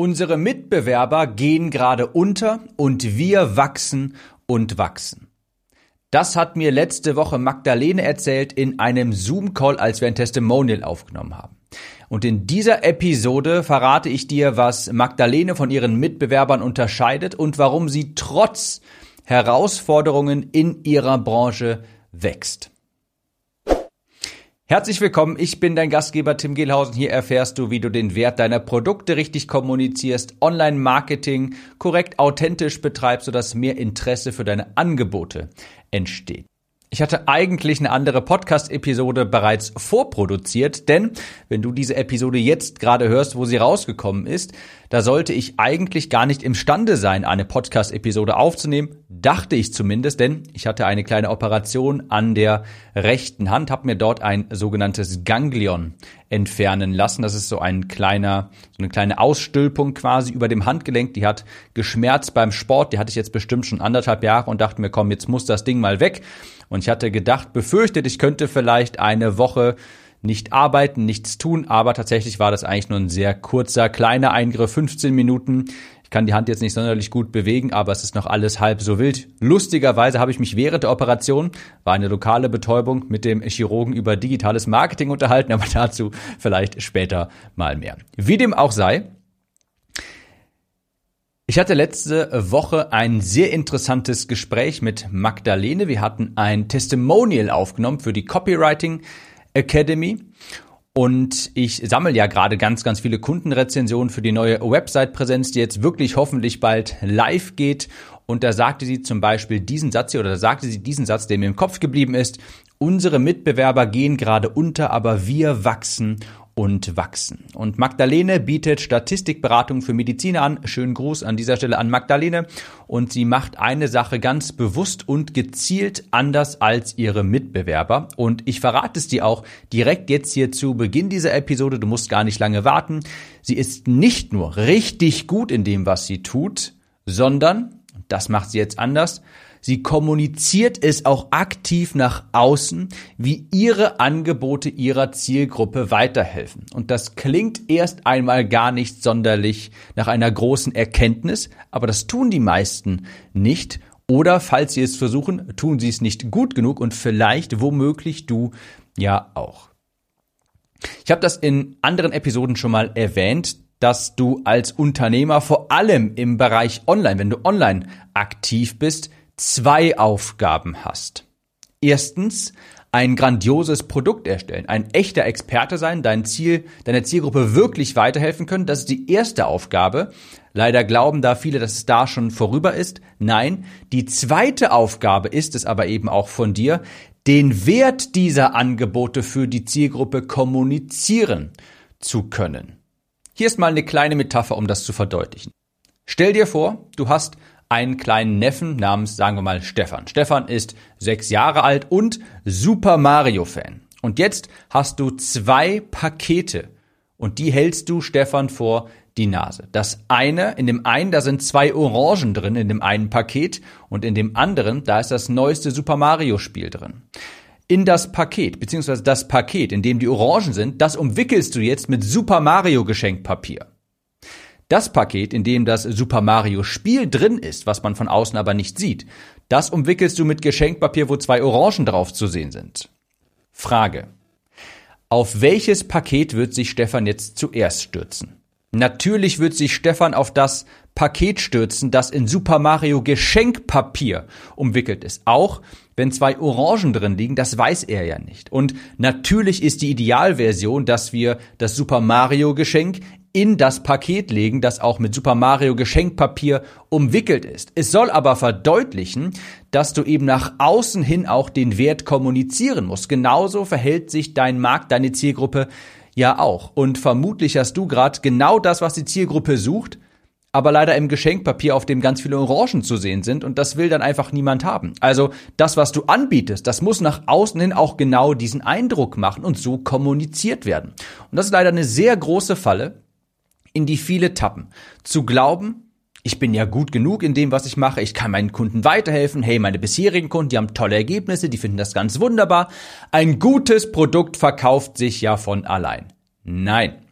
Unsere Mitbewerber gehen gerade unter und wir wachsen und wachsen. Das hat mir letzte Woche Magdalene erzählt in einem Zoom-Call, als wir ein Testimonial aufgenommen haben. Und in dieser Episode verrate ich dir, was Magdalene von ihren Mitbewerbern unterscheidet und warum sie trotz Herausforderungen in ihrer Branche wächst. Herzlich willkommen, ich bin dein Gastgeber Tim Gehlhausen. Hier erfährst du, wie du den Wert deiner Produkte richtig kommunizierst, Online-Marketing korrekt authentisch betreibst, sodass mehr Interesse für deine Angebote entsteht. Ich hatte eigentlich eine andere Podcast-Episode bereits vorproduziert, denn wenn du diese Episode jetzt gerade hörst, wo sie rausgekommen ist, da sollte ich eigentlich gar nicht imstande sein, eine Podcast-Episode aufzunehmen, dachte ich zumindest, denn ich hatte eine kleine Operation an der rechten Hand, habe mir dort ein sogenanntes Ganglion entfernen lassen. Das ist so ein kleiner, so eine kleine Ausstülpung quasi über dem Handgelenk. Die hat geschmerzt beim Sport. Die hatte ich jetzt bestimmt schon anderthalb Jahre und dachte mir, komm, jetzt muss das Ding mal weg. Und ich hatte gedacht, befürchtet, ich könnte vielleicht eine Woche nicht arbeiten, nichts tun, aber tatsächlich war das eigentlich nur ein sehr kurzer, kleiner Eingriff, 15 Minuten. Ich kann die Hand jetzt nicht sonderlich gut bewegen, aber es ist noch alles halb so wild. Lustigerweise habe ich mich während der Operation, war eine lokale Betäubung, mit dem Chirurgen über digitales Marketing unterhalten, aber dazu vielleicht später mal mehr. Wie dem auch sei, ich hatte letzte Woche ein sehr interessantes Gespräch mit Magdalene. Wir hatten ein Testimonial aufgenommen für die Copywriting Academy. Und ich sammle ja gerade ganz, ganz viele Kundenrezensionen für die neue Website-Präsenz, die jetzt wirklich hoffentlich bald live geht. Und da sagte sie zum Beispiel diesen Satz hier, oder da sagte sie diesen Satz, der mir im Kopf geblieben ist. Unsere Mitbewerber gehen gerade unter, aber wir wachsen und wachsen. Und Magdalene bietet Statistikberatung für Mediziner an. Schönen Gruß an dieser Stelle an Magdalene. Und sie macht eine Sache ganz bewusst und gezielt anders als ihre Mitbewerber. Und ich verrate es dir auch direkt jetzt hier zu Beginn dieser Episode. Du musst gar nicht lange warten. Sie ist nicht nur richtig gut in dem, was sie tut, sondern, das macht sie jetzt anders, Sie kommuniziert es auch aktiv nach außen, wie ihre Angebote ihrer Zielgruppe weiterhelfen. Und das klingt erst einmal gar nicht sonderlich nach einer großen Erkenntnis, aber das tun die meisten nicht. Oder falls sie es versuchen, tun sie es nicht gut genug und vielleicht womöglich du ja auch. Ich habe das in anderen Episoden schon mal erwähnt, dass du als Unternehmer vor allem im Bereich Online, wenn du online aktiv bist, zwei Aufgaben hast. Erstens, ein grandioses Produkt erstellen, ein echter Experte sein, dein Ziel, deiner Zielgruppe wirklich weiterhelfen können. Das ist die erste Aufgabe. Leider glauben da viele, dass es da schon vorüber ist. Nein, die zweite Aufgabe ist es aber eben auch von dir, den Wert dieser Angebote für die Zielgruppe kommunizieren zu können. Hier ist mal eine kleine Metapher, um das zu verdeutlichen. Stell dir vor, du hast einen kleinen Neffen namens, sagen wir mal, Stefan. Stefan ist sechs Jahre alt und Super Mario-Fan. Und jetzt hast du zwei Pakete und die hältst du Stefan vor die Nase. Das eine, in dem einen, da sind zwei Orangen drin, in dem einen Paket und in dem anderen, da ist das neueste Super Mario Spiel drin. In das Paket, beziehungsweise das Paket, in dem die Orangen sind, das umwickelst du jetzt mit Super Mario Geschenkpapier. Das Paket, in dem das Super Mario Spiel drin ist, was man von außen aber nicht sieht, das umwickelst du mit Geschenkpapier, wo zwei Orangen drauf zu sehen sind. Frage. Auf welches Paket wird sich Stefan jetzt zuerst stürzen? Natürlich wird sich Stefan auf das Paket stürzen, das in Super Mario Geschenkpapier umwickelt ist. Auch wenn zwei Orangen drin liegen, das weiß er ja nicht. Und natürlich ist die Idealversion, dass wir das Super Mario Geschenk in das Paket legen, das auch mit Super Mario Geschenkpapier umwickelt ist. Es soll aber verdeutlichen, dass du eben nach außen hin auch den Wert kommunizieren musst. Genauso verhält sich dein Markt, deine Zielgruppe ja auch. Und vermutlich hast du gerade genau das, was die Zielgruppe sucht, aber leider im Geschenkpapier, auf dem ganz viele Orangen zu sehen sind und das will dann einfach niemand haben. Also das, was du anbietest, das muss nach außen hin auch genau diesen Eindruck machen und so kommuniziert werden. Und das ist leider eine sehr große Falle, in die viele tappen. Zu glauben, ich bin ja gut genug in dem, was ich mache, ich kann meinen Kunden weiterhelfen, hey, meine bisherigen Kunden, die haben tolle Ergebnisse, die finden das ganz wunderbar. Ein gutes Produkt verkauft sich ja von allein. Nein.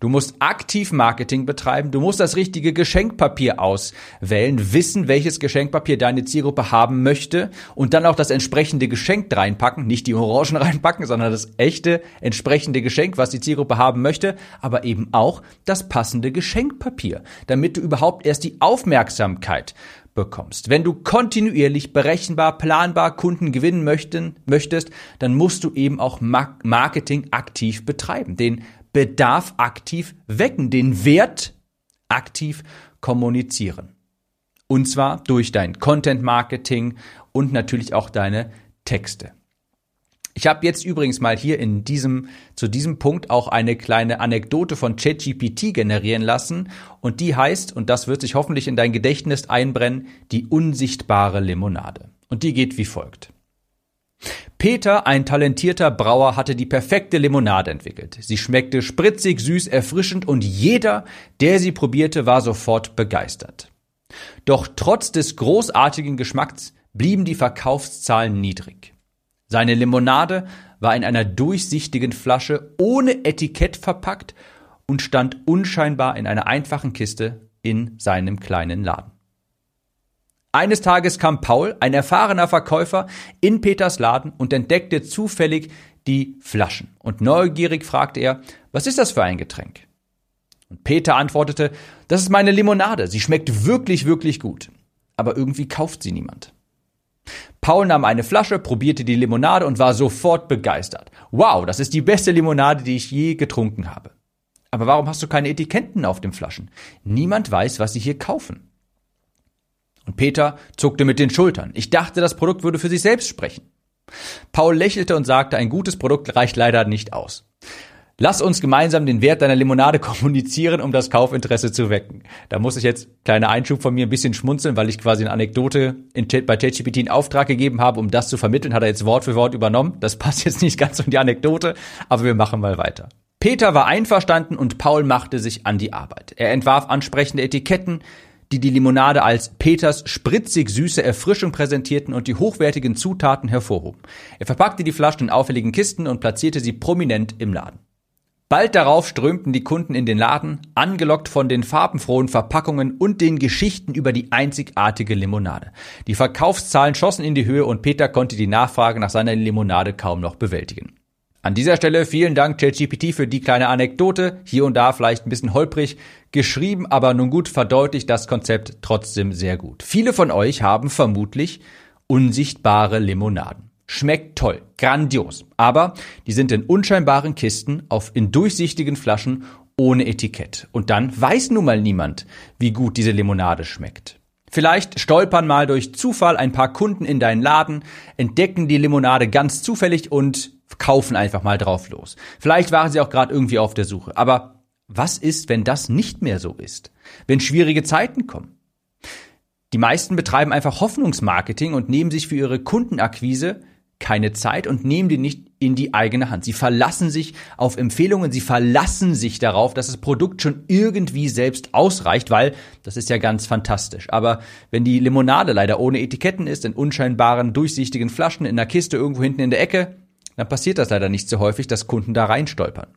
Du musst aktiv Marketing betreiben, du musst das richtige Geschenkpapier auswählen, wissen, welches Geschenkpapier deine Zielgruppe haben möchte und dann auch das entsprechende Geschenk reinpacken, nicht die Orangen reinpacken, sondern das echte entsprechende Geschenk, was die Zielgruppe haben möchte, aber eben auch das passende Geschenkpapier, damit du überhaupt erst die Aufmerksamkeit bekommst. Wenn du kontinuierlich berechenbar, planbar Kunden gewinnen möchten, möchtest, dann musst du eben auch Marketing aktiv betreiben, den Bedarf aktiv wecken, den Wert aktiv kommunizieren. Und zwar durch dein Content Marketing und natürlich auch deine Texte. Ich habe jetzt übrigens mal hier in diesem, zu diesem Punkt auch eine kleine Anekdote von ChatGPT generieren lassen und die heißt, und das wird sich hoffentlich in dein Gedächtnis einbrennen, die unsichtbare Limonade. Und die geht wie folgt. Peter, ein talentierter Brauer, hatte die perfekte Limonade entwickelt. Sie schmeckte spritzig, süß, erfrischend und jeder, der sie probierte, war sofort begeistert. Doch trotz des großartigen Geschmacks blieben die Verkaufszahlen niedrig. Seine Limonade war in einer durchsichtigen Flasche ohne Etikett verpackt und stand unscheinbar in einer einfachen Kiste in seinem kleinen Laden. Eines Tages kam Paul, ein erfahrener Verkäufer, in Peters Laden und entdeckte zufällig die Flaschen. Und neugierig fragte er, was ist das für ein Getränk? Und Peter antwortete, das ist meine Limonade. Sie schmeckt wirklich, wirklich gut. Aber irgendwie kauft sie niemand. Paul nahm eine Flasche, probierte die Limonade und war sofort begeistert. Wow, das ist die beste Limonade, die ich je getrunken habe. Aber warum hast du keine Etiketten auf den Flaschen? Niemand weiß, was sie hier kaufen. Und Peter zuckte mit den Schultern. Ich dachte, das Produkt würde für sich selbst sprechen. Paul lächelte und sagte, ein gutes Produkt reicht leider nicht aus. Lass uns gemeinsam den Wert deiner Limonade kommunizieren, um das Kaufinteresse zu wecken. Da muss ich jetzt, kleiner Einschub von mir, ein bisschen schmunzeln, weil ich quasi eine Anekdote in, bei ChatGPT in Auftrag gegeben habe, um das zu vermitteln, hat er jetzt Wort für Wort übernommen. Das passt jetzt nicht ganz in die Anekdote, aber wir machen mal weiter. Peter war einverstanden und Paul machte sich an die Arbeit. Er entwarf ansprechende Etiketten, die die Limonade als Peters spritzig süße Erfrischung präsentierten und die hochwertigen Zutaten hervorhoben. Er verpackte die Flaschen in auffälligen Kisten und platzierte sie prominent im Laden. Bald darauf strömten die Kunden in den Laden, angelockt von den farbenfrohen Verpackungen und den Geschichten über die einzigartige Limonade. Die Verkaufszahlen schossen in die Höhe und Peter konnte die Nachfrage nach seiner Limonade kaum noch bewältigen. An dieser Stelle vielen Dank ChatGPT für die kleine Anekdote, hier und da vielleicht ein bisschen holprig geschrieben, aber nun gut verdeutlicht das Konzept trotzdem sehr gut. Viele von euch haben vermutlich unsichtbare Limonaden. Schmeckt toll, grandios, aber die sind in unscheinbaren Kisten auf in durchsichtigen Flaschen ohne Etikett. Und dann weiß nun mal niemand, wie gut diese Limonade schmeckt. Vielleicht stolpern mal durch Zufall ein paar Kunden in deinen Laden, entdecken die Limonade ganz zufällig und kaufen einfach mal drauf los. Vielleicht waren sie auch gerade irgendwie auf der Suche. Aber was ist, wenn das nicht mehr so ist? Wenn schwierige Zeiten kommen? Die meisten betreiben einfach Hoffnungsmarketing und nehmen sich für ihre Kundenakquise keine Zeit und nehmen die nicht in die eigene Hand. Sie verlassen sich auf Empfehlungen, sie verlassen sich darauf, dass das Produkt schon irgendwie selbst ausreicht, weil das ist ja ganz fantastisch. Aber wenn die Limonade leider ohne Etiketten ist, in unscheinbaren, durchsichtigen Flaschen in der Kiste irgendwo hinten in der Ecke, dann passiert das leider nicht so häufig, dass Kunden da reinstolpern.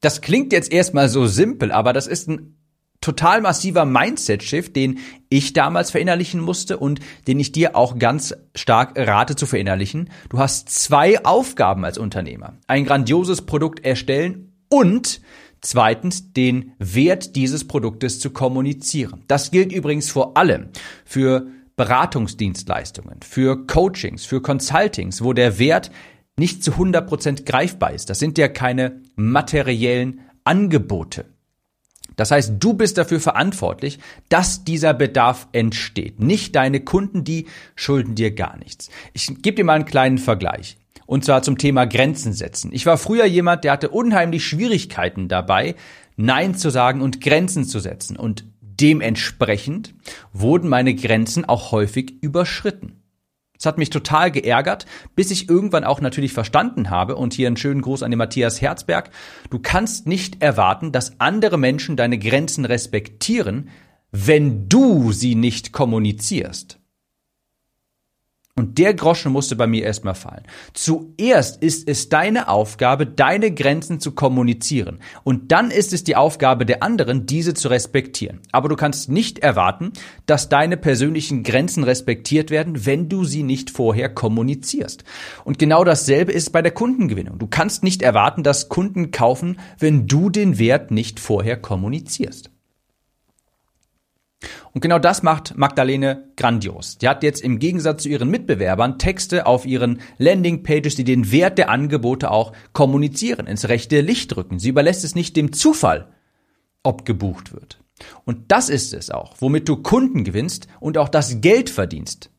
Das klingt jetzt erstmal so simpel, aber das ist ein total massiver Mindset-Shift, den ich damals verinnerlichen musste und den ich dir auch ganz stark rate zu verinnerlichen. Du hast zwei Aufgaben als Unternehmer. Ein grandioses Produkt erstellen und zweitens den Wert dieses Produktes zu kommunizieren. Das gilt übrigens vor allem für Beratungsdienstleistungen, für Coachings, für Consultings, wo der Wert nicht zu 100% greifbar ist. Das sind ja keine materiellen Angebote. Das heißt, du bist dafür verantwortlich, dass dieser Bedarf entsteht. Nicht deine Kunden, die schulden dir gar nichts. Ich gebe dir mal einen kleinen Vergleich. Und zwar zum Thema Grenzen setzen. Ich war früher jemand, der hatte unheimlich Schwierigkeiten dabei, Nein zu sagen und Grenzen zu setzen. Und dementsprechend wurden meine Grenzen auch häufig überschritten. Es hat mich total geärgert, bis ich irgendwann auch natürlich verstanden habe, und hier einen schönen Gruß an den Matthias Herzberg, du kannst nicht erwarten, dass andere Menschen deine Grenzen respektieren, wenn du sie nicht kommunizierst. Und der Groschen musste bei mir erstmal fallen. Zuerst ist es deine Aufgabe, deine Grenzen zu kommunizieren. Und dann ist es die Aufgabe der anderen, diese zu respektieren. Aber du kannst nicht erwarten, dass deine persönlichen Grenzen respektiert werden, wenn du sie nicht vorher kommunizierst. Und genau dasselbe ist bei der Kundengewinnung. Du kannst nicht erwarten, dass Kunden kaufen, wenn du den Wert nicht vorher kommunizierst. Und genau das macht Magdalene grandios. Die hat jetzt im Gegensatz zu ihren Mitbewerbern Texte auf ihren Landingpages, die den Wert der Angebote auch kommunizieren, ins rechte Licht rücken. Sie überlässt es nicht dem Zufall, ob gebucht wird. Und das ist es auch, womit du Kunden gewinnst und auch das Geld verdienst.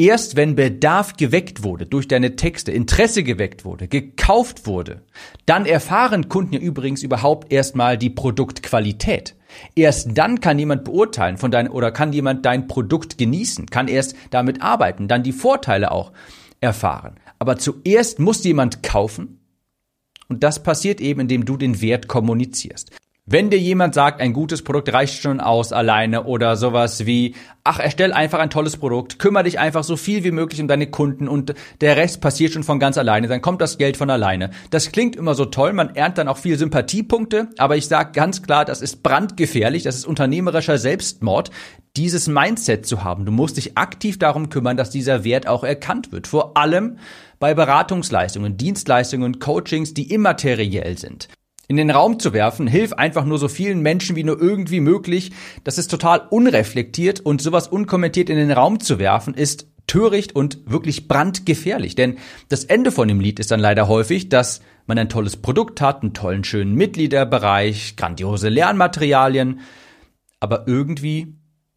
Erst wenn Bedarf geweckt wurde durch deine Texte, Interesse geweckt wurde, gekauft wurde, dann erfahren Kunden ja übrigens überhaupt erstmal die Produktqualität. Erst dann kann jemand beurteilen von dein, oder kann jemand dein Produkt genießen, kann erst damit arbeiten, dann die Vorteile auch erfahren. Aber zuerst muss jemand kaufen und das passiert eben, indem du den Wert kommunizierst. Wenn dir jemand sagt, ein gutes Produkt reicht schon aus alleine oder sowas wie, ach, erstell einfach ein tolles Produkt, kümmere dich einfach so viel wie möglich um deine Kunden und der Rest passiert schon von ganz alleine, dann kommt das Geld von alleine. Das klingt immer so toll, man ernt dann auch viel Sympathiepunkte, aber ich sage ganz klar, das ist brandgefährlich, das ist unternehmerischer Selbstmord, dieses Mindset zu haben. Du musst dich aktiv darum kümmern, dass dieser Wert auch erkannt wird. Vor allem bei Beratungsleistungen, Dienstleistungen, Coachings, die immateriell sind in den Raum zu werfen, hilf einfach nur so vielen Menschen wie nur irgendwie möglich. Das ist total unreflektiert und sowas unkommentiert in den Raum zu werfen, ist töricht und wirklich brandgefährlich. Denn das Ende von dem Lied ist dann leider häufig, dass man ein tolles Produkt hat, einen tollen, schönen Mitgliederbereich, grandiose Lernmaterialien, aber irgendwie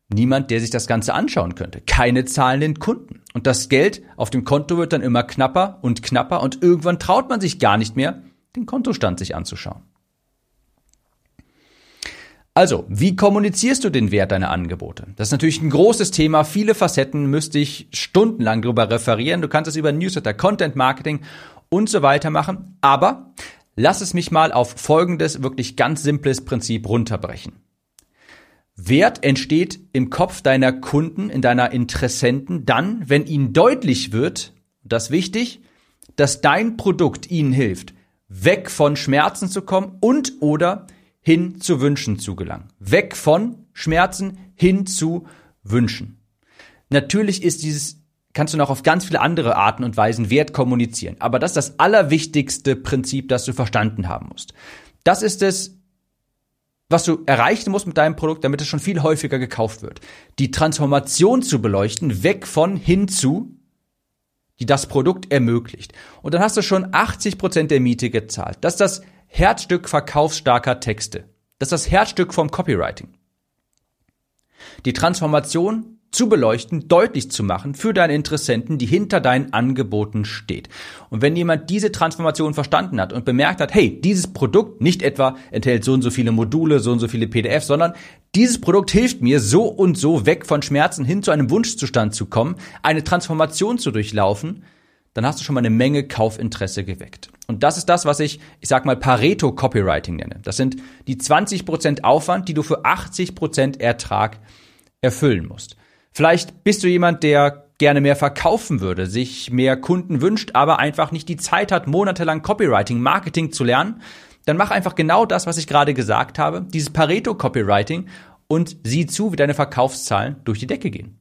niemand, der sich das Ganze anschauen könnte. Keine zahlenden Kunden. Und das Geld auf dem Konto wird dann immer knapper und knapper und irgendwann traut man sich gar nicht mehr, den Kontostand sich anzuschauen. Also, wie kommunizierst du den Wert deiner Angebote? Das ist natürlich ein großes Thema, viele Facetten, müsste ich stundenlang darüber referieren. Du kannst es über Newsletter, Content Marketing und so weiter machen. Aber lass es mich mal auf folgendes wirklich ganz simples Prinzip runterbrechen. Wert entsteht im Kopf deiner Kunden, in deiner Interessenten dann, wenn ihnen deutlich wird, das ist wichtig, dass dein Produkt ihnen hilft, weg von Schmerzen zu kommen und oder hin zu Wünschen zu gelangen. Weg von Schmerzen hin zu Wünschen. Natürlich ist dieses kannst du noch auf ganz viele andere Arten und Weisen Wert kommunizieren. Aber das ist das allerwichtigste Prinzip, das du verstanden haben musst. Das ist es, was du erreichen musst mit deinem Produkt, damit es schon viel häufiger gekauft wird. Die Transformation zu beleuchten, weg von hin zu, die das Produkt ermöglicht. Und dann hast du schon 80 Prozent der Miete gezahlt. Das ist das Herzstück verkaufsstarker Texte. Das ist das Herzstück vom Copywriting. Die Transformation zu beleuchten, deutlich zu machen für deine Interessenten, die hinter deinen Angeboten steht. Und wenn jemand diese Transformation verstanden hat und bemerkt hat, hey, dieses Produkt nicht etwa enthält so und so viele Module, so und so viele PDFs, sondern dieses Produkt hilft mir so und so weg von Schmerzen hin zu einem Wunschzustand zu kommen, eine Transformation zu durchlaufen, dann hast du schon mal eine Menge Kaufinteresse geweckt. Und das ist das, was ich, ich sag mal, Pareto Copywriting nenne. Das sind die 20% Aufwand, die du für 80% Ertrag erfüllen musst. Vielleicht bist du jemand, der gerne mehr verkaufen würde, sich mehr Kunden wünscht, aber einfach nicht die Zeit hat, monatelang Copywriting, Marketing zu lernen, dann mach einfach genau das, was ich gerade gesagt habe, dieses Pareto Copywriting und sieh zu, wie deine Verkaufszahlen durch die Decke gehen.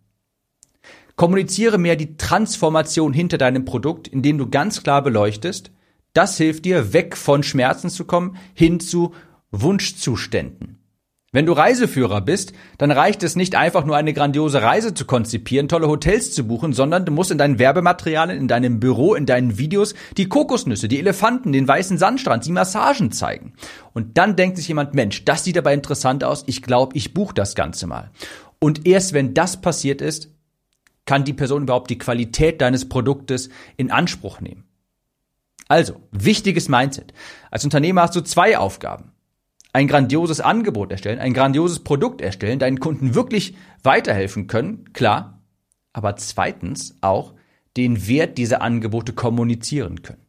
Kommuniziere mehr die Transformation hinter deinem Produkt, indem du ganz klar beleuchtest, das hilft dir, weg von Schmerzen zu kommen, hin zu Wunschzuständen. Wenn du Reiseführer bist, dann reicht es nicht einfach nur eine grandiose Reise zu konzipieren, tolle Hotels zu buchen, sondern du musst in deinen Werbematerialien, in deinem Büro, in deinen Videos die Kokosnüsse, die Elefanten, den weißen Sandstrand, die Massagen zeigen. Und dann denkt sich jemand, Mensch, das sieht aber interessant aus, ich glaube, ich buche das Ganze mal. Und erst wenn das passiert ist, kann die Person überhaupt die Qualität deines Produktes in Anspruch nehmen. Also, wichtiges Mindset. Als Unternehmer hast du zwei Aufgaben ein grandioses Angebot erstellen, ein grandioses Produkt erstellen, deinen Kunden wirklich weiterhelfen können, klar, aber zweitens auch den Wert dieser Angebote kommunizieren können.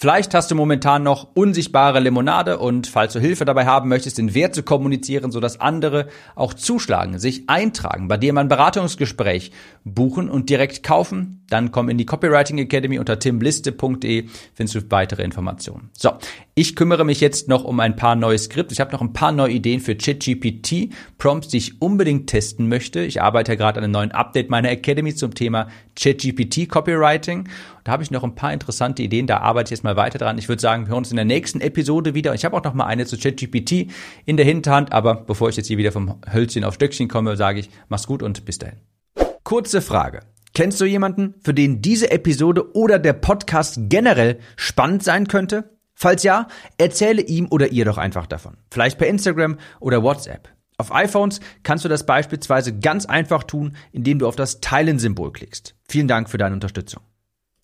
Vielleicht hast du momentan noch unsichtbare Limonade und falls du Hilfe dabei haben möchtest, den Wert zu kommunizieren, sodass andere auch zuschlagen, sich eintragen, bei dir mal ein Beratungsgespräch buchen und direkt kaufen, dann komm in die Copywriting Academy unter timliste.de, findest du weitere Informationen. So, ich kümmere mich jetzt noch um ein paar neue Skripte. Ich habe noch ein paar neue Ideen für ChatGPT, Prompts, die ich unbedingt testen möchte. Ich arbeite gerade an einem neuen Update meiner Academy zum Thema ChatGPT Copywriting. Da habe ich noch ein paar interessante Ideen, da arbeite ich jetzt mal weiter dran. Ich würde sagen, wir hören uns in der nächsten Episode wieder. Ich habe auch noch mal eine zu ChatGPT in der Hinterhand, aber bevor ich jetzt hier wieder vom Hölzchen auf Stöckchen komme, sage ich, mach's gut und bis dahin. Kurze Frage. Kennst du jemanden, für den diese Episode oder der Podcast generell spannend sein könnte? Falls ja, erzähle ihm oder ihr doch einfach davon. Vielleicht per Instagram oder WhatsApp. Auf iPhones kannst du das beispielsweise ganz einfach tun, indem du auf das Teilen-Symbol klickst. Vielen Dank für deine Unterstützung.